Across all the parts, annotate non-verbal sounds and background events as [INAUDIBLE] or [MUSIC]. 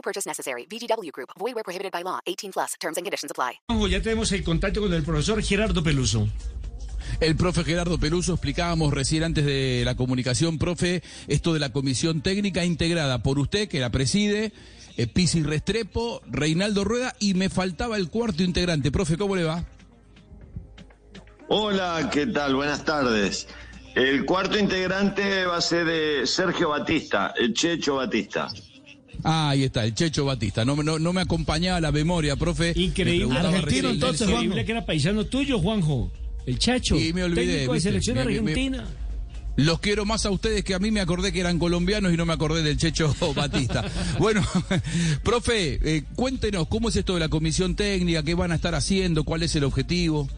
No purchase necessary. VGW Group. Void where prohibited by law. 18 plus. Terms and conditions apply. Ya tenemos el contacto con el profesor Gerardo Peluso. El profe Gerardo Peluso, explicábamos recién antes de la comunicación, profe, esto de la comisión técnica integrada por usted, que la preside, eh, Pisi Restrepo, Reinaldo Rueda, y me faltaba el cuarto integrante. Profe, ¿cómo le va? Hola, ¿qué tal? Buenas tardes. El cuarto integrante va a ser eh, Sergio Batista, el Checho Batista. Ah, ahí está, el Checho Batista. No, no, no me acompañaba la memoria, profe. Increíble. Argentino, recién- entonces, Increíble que era paisano tuyo, Juanjo. El Chacho. Sí, me olvidé, Técnico de viste, selección me- me- argentina. Los quiero más a ustedes que a mí me acordé que eran colombianos y no me acordé del Checho [LAUGHS] Batista. bueno, [LAUGHS] profe, eh, cuéntenos cómo es esto de la comisión técnica, qué van a estar haciendo, cuál es el objetivo.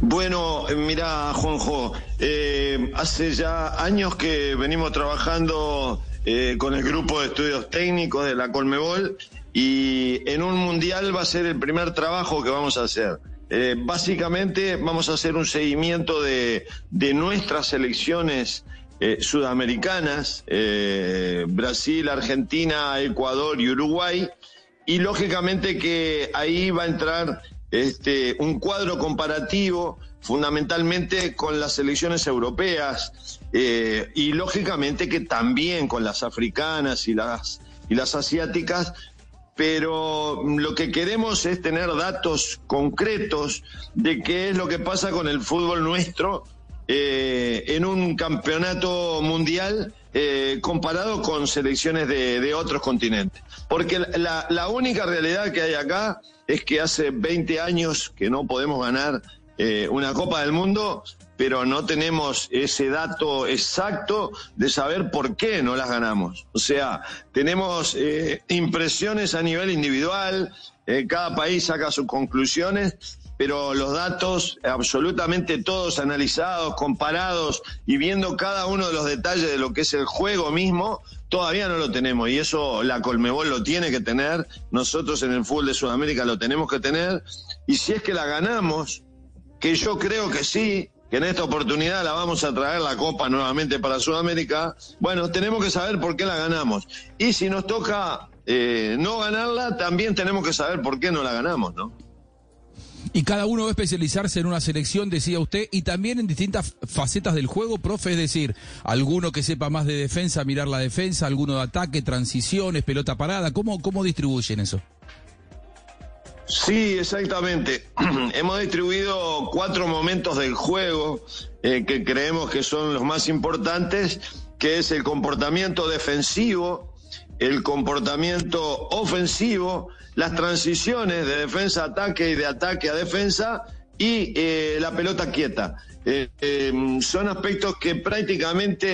Bueno, eh, mira, Juanjo, eh, hace ya años que venimos trabajando eh, con el grupo de estudios técnicos de la Colmebol y en un mundial va a ser el primer trabajo que vamos a hacer. Eh, básicamente vamos a hacer un seguimiento de, de nuestras selecciones eh, sudamericanas, eh, Brasil, Argentina, Ecuador y Uruguay, y lógicamente que ahí va a entrar este, un cuadro comparativo fundamentalmente con las selecciones europeas eh, y lógicamente que también con las africanas y las, y las asiáticas, pero lo que queremos es tener datos concretos de qué es lo que pasa con el fútbol nuestro eh, en un campeonato mundial eh, comparado con selecciones de, de otros continentes. Porque la, la única realidad que hay acá es que hace 20 años que no podemos ganar eh, una Copa del Mundo, pero no tenemos ese dato exacto de saber por qué no las ganamos. O sea, tenemos eh, impresiones a nivel individual, eh, cada país saca sus conclusiones, pero los datos absolutamente todos analizados, comparados y viendo cada uno de los detalles de lo que es el juego mismo, todavía no lo tenemos y eso la Colmebol lo tiene que tener, nosotros en el fútbol de Sudamérica lo tenemos que tener y si es que la ganamos, que yo creo que sí, que en esta oportunidad la vamos a traer la Copa nuevamente para Sudamérica, bueno, tenemos que saber por qué la ganamos. Y si nos toca eh, no ganarla, también tenemos que saber por qué no la ganamos, ¿no? Y cada uno va a especializarse en una selección, decía usted, y también en distintas facetas del juego, profe, es decir, alguno que sepa más de defensa, mirar la defensa, alguno de ataque, transiciones, pelota parada, ¿cómo, cómo distribuyen eso? Sí, exactamente. [CLEARS THROAT] Hemos distribuido cuatro momentos del juego eh, que creemos que son los más importantes, que es el comportamiento defensivo, el comportamiento ofensivo, las transiciones de defensa a ataque y de ataque a defensa y eh, la pelota quieta. Eh, eh, son aspectos que prácticamente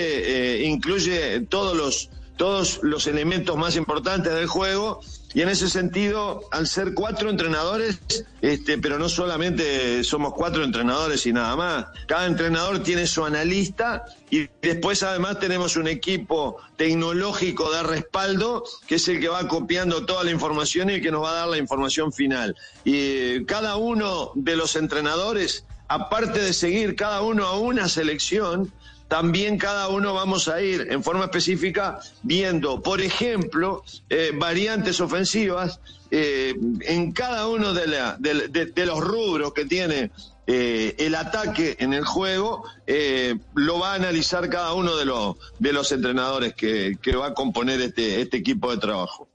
eh, incluye todos los todos los elementos más importantes del juego y en ese sentido, al ser cuatro entrenadores, este, pero no solamente somos cuatro entrenadores y nada más, cada entrenador tiene su analista y después además tenemos un equipo tecnológico de respaldo que es el que va copiando toda la información y el que nos va a dar la información final. Y eh, cada uno de los entrenadores, aparte de seguir cada uno a una selección, también cada uno vamos a ir en forma específica viendo, por ejemplo, eh, variantes ofensivas eh, en cada uno de, la- de- los rubros que tiene eh, el ataque en el juego, eh, lo va a analizar cada uno de los, de los entrenadores que, que va a componer este, este equipo de trabajo.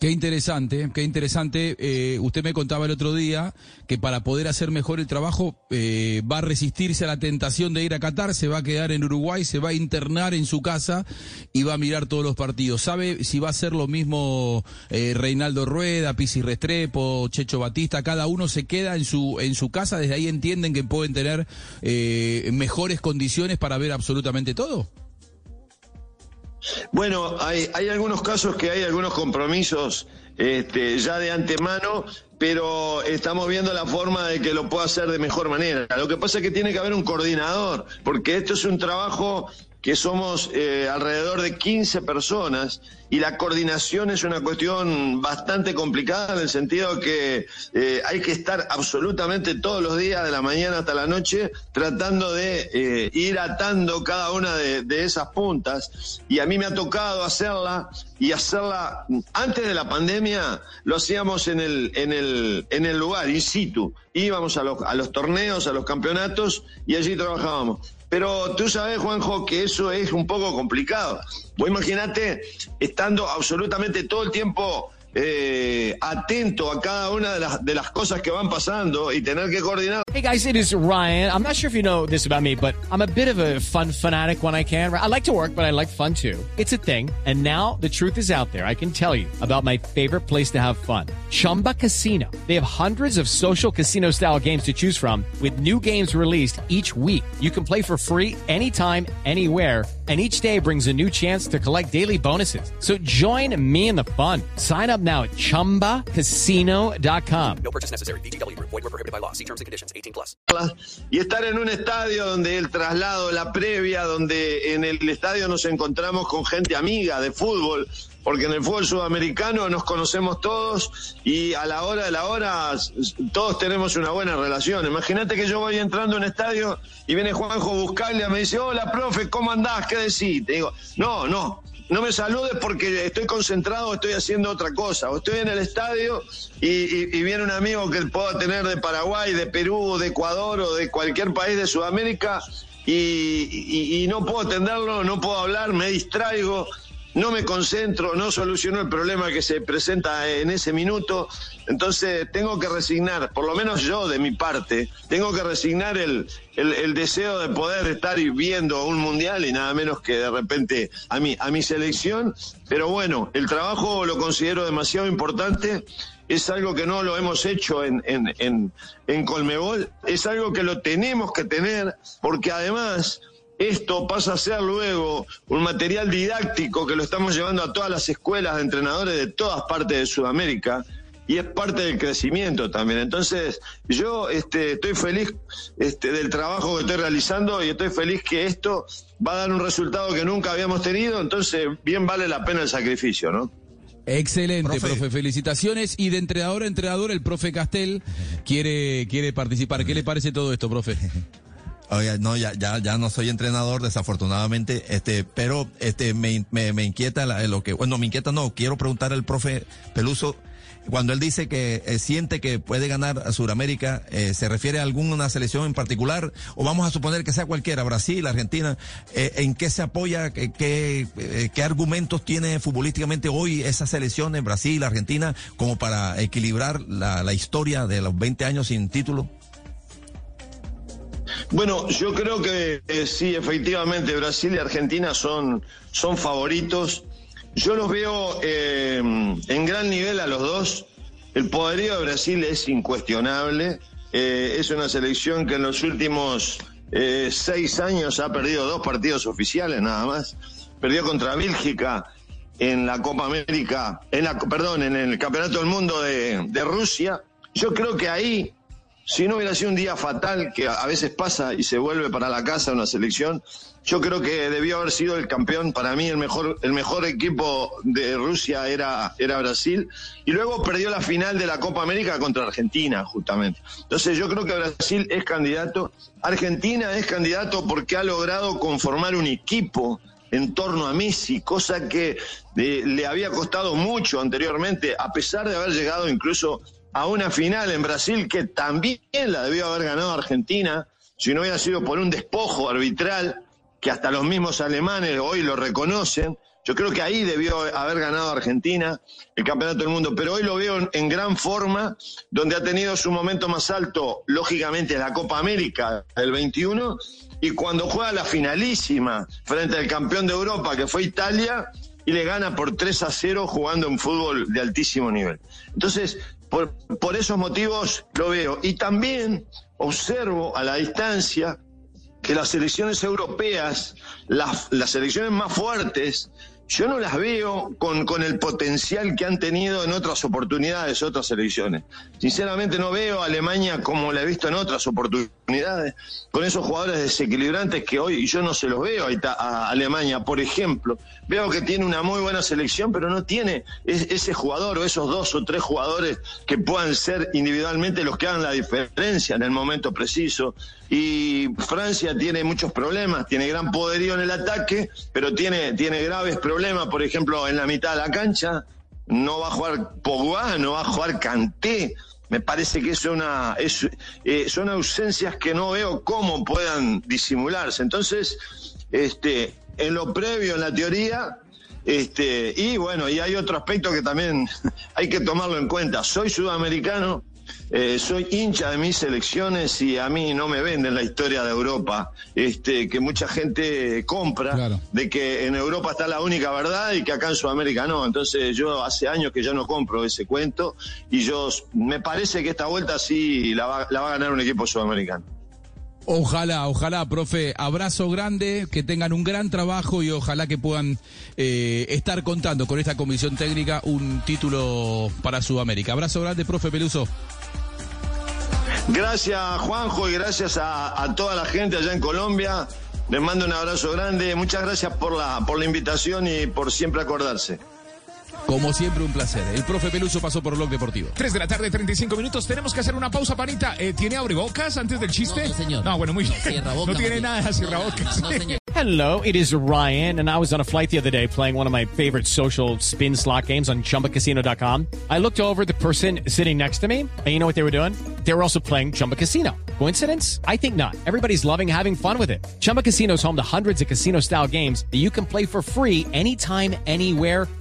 Qué interesante, qué interesante. Eh, usted me contaba el otro día que para poder hacer mejor el trabajo eh, va a resistirse a la tentación de ir a Qatar, se va a quedar en Uruguay, se va a internar en su casa y va a mirar todos los partidos. ¿Sabe si va a ser lo mismo eh, Reinaldo Rueda, Pisi Restrepo, Checho Batista? Cada uno se queda en su en su casa, desde ahí entienden que pueden tener eh, mejores condiciones para ver absolutamente todo. Bueno, hay, hay algunos casos que hay algunos compromisos este, ya de antemano, pero estamos viendo la forma de que lo pueda hacer de mejor manera. Lo que pasa es que tiene que haber un coordinador, porque esto es un trabajo que somos eh, alrededor de 15 personas y la coordinación es una cuestión bastante complicada en el sentido que eh, hay que estar absolutamente todos los días, de la mañana hasta la noche, tratando de eh, ir atando cada una de, de, esas puntas. Y a mí me ha tocado hacerla y hacerla antes de la pandemia, lo hacíamos en el, en el, en el lugar, in situ. Íbamos a los, a los torneos, a los campeonatos y allí trabajábamos. Pero tú sabes, Juanjo, que eso es un poco complicado. Vos imaginate estando absolutamente todo el tiempo eh, atento a cada una de las, de las cosas que van pasando y tener que coordinar. Hey guys, it is Ryan. I'm not sure if you know this about me, but I'm a bit of a fun fanatic when I can. I like to work, but I like fun too. It's a thing. And now the truth is out there. I can tell you about my favorite place to have fun. Chumba Casino. They have hundreds of social casino style games to choose from with new games released each week. You can play for free anytime, anywhere and each day brings a new chance to collect daily bonuses. So join me in the fun. Sign up now at ChumbaCasino.com. No purchase necessary. Void were prohibited by law. See terms and conditions. 18 plus. Y estar en un estadio donde el traslado, la previa, donde en el estadio nos encontramos con gente amiga de fútbol, porque en el fútbol sudamericano nos conocemos todos y a la hora de la hora todos tenemos una buena relación. Imagínate que yo voy entrando a un estadio y viene Juanjo Buscaglia, me dice, hola, profe, ¿cómo andás? ¿Qué decís? Te digo, no, no, no me saludes porque estoy concentrado, estoy haciendo otra cosa. O estoy en el estadio y, y, viene un amigo que pueda tener de Paraguay, de Perú, de Ecuador o de cualquier país de Sudamérica y, y no puedo atenderlo, no puedo hablar, me distraigo no me concentro, no soluciono el problema que se presenta en ese minuto, entonces tengo que resignar, por lo menos yo de mi parte, tengo que resignar el, el, deseo de poder estar viendo un mundial y nada menos que de repente a mi, a mi selección, pero bueno, el trabajo lo considero demasiado importante. Es algo que no lo hemos hecho en, en, en, en, Colmebol, es algo que lo tenemos que tener, porque además esto pasa a ser luego un material didáctico que lo estamos llevando a todas las escuelas de entrenadores de todas partes de Sudamérica y es parte del crecimiento también. Entonces, yo este, estoy feliz este, del trabajo que estoy realizando y estoy feliz que esto va a dar un resultado que nunca habíamos tenido, entonces bien vale la pena el sacrificio, ¿no? Excelente, profe. profe. Felicitaciones. Y de entrenador a entrenador, el profe Castel quiere, quiere participar. ¿Qué le parece todo esto, profe? [LAUGHS] No, ya, ya, ya no soy entrenador, desafortunadamente, este, pero este, me, me, me inquieta la, lo que, bueno, me inquieta no, quiero preguntar al profe Peluso, cuando él dice que eh, siente que puede ganar a Sudamérica, eh, ¿se refiere a alguna selección en particular? O vamos a suponer que sea cualquiera, Brasil, Argentina, eh, ¿en qué se apoya? ¿Qué, qué, qué argumentos tiene futbolísticamente hoy esa selección en Brasil, Argentina, como para equilibrar la, la historia de los 20 años sin título? Bueno, yo creo que eh, sí, efectivamente, Brasil y Argentina son, son favoritos. Yo los veo eh, en gran nivel a los dos. El poderío de Brasil es incuestionable. Eh, es una selección que en los últimos eh, seis años ha perdido dos partidos oficiales nada más. Perdió contra Bélgica en la Copa América, en la, perdón, en el Campeonato del Mundo de, de Rusia. Yo creo que ahí si no hubiera sido un día fatal, que a veces pasa y se vuelve para la casa una selección, yo creo que debió haber sido el campeón. Para mí el mejor, el mejor equipo de Rusia era, era Brasil. Y luego perdió la final de la Copa América contra Argentina, justamente. Entonces yo creo que Brasil es candidato. Argentina es candidato porque ha logrado conformar un equipo en torno a Messi, cosa que eh, le había costado mucho anteriormente, a pesar de haber llegado incluso a una final en Brasil que también la debió haber ganado Argentina, si no hubiera sido por un despojo arbitral, que hasta los mismos alemanes hoy lo reconocen. Yo creo que ahí debió haber ganado Argentina el Campeonato del Mundo, pero hoy lo veo en, gran forma, donde ha tenido su momento más alto, lógicamente, la Copa América del 21, y cuando juega la finalísima frente al campeón de Europa, que fue Italia, y le gana por 3 a 0 jugando en fútbol de altísimo nivel. Entonces, por, esos motivos lo veo. Y también observo a la distancia que las selecciones europeas, las, las selecciones más fuertes, yo no las veo con, con el potencial que han tenido en otras oportunidades, otras selecciones. Sinceramente no veo a Alemania como la he visto en otras oportunidades, con esos jugadores desequilibrantes que hoy yo no se los veo a Alemania, por ejemplo. Veo que tiene una muy buena selección, pero no tiene ese jugador o esos dos o tres jugadores que puedan ser individualmente los que hagan la diferencia en el momento preciso. Y Francia tiene muchos problemas, tiene gran poderío en el ataque, pero tiene, tiene graves problemas, por ejemplo, en la mitad de la cancha. No va a jugar Pogba, no va a jugar Kanté. Me parece que es una, es, eh, son ausencias que no veo cómo puedan disimularse. Entonces, este, en lo previo, en la teoría, este, y bueno, y hay otro aspecto que también [LAUGHS] hay que tomarlo en cuenta. Soy sudamericano, eh, soy hincha de mis elecciones y a mí no me venden la historia de Europa, este, que mucha gente compra, de que en Europa está la única verdad y que acá en Sudamérica no. Entonces yo hace años que ya no compro ese cuento y yo me parece que esta vuelta sí la va, la va a ganar un equipo sudamericano. Ojalá, ojalá, profe. Abrazo grande, que tengan un gran trabajo y ojalá que puedan eh, estar contando con esta comisión técnica un título para Sudamérica. Abrazo grande, profe Peluso. Gracias, Juanjo, y gracias a, a toda la gente allá en Colombia. Les mando un abrazo grande. Muchas gracias por la, por la invitación y por siempre acordarse. Como siempre, un placer. El profe Peluso pasó por Blog Deportivo. 3 de la tarde, 35 minutos. Tenemos que hacer una pausa, panita. Eh, ¿Tiene abrebocas antes del chiste? No, señor. No, bueno, muy bien. No tiene nada, cierrabocas. No, señor. Hello, it is Ryan, and I was on a flight the other day playing one of my favorite social spin slot games on chumbacasino.com. I looked over the person sitting next to me, and you know what they were doing? They were also playing Chumba Casino. Coincidence? I think not. Everybody's loving having fun with it. Chumba Casino is home to hundreds of casino style games that you can play for free anytime, anywhere,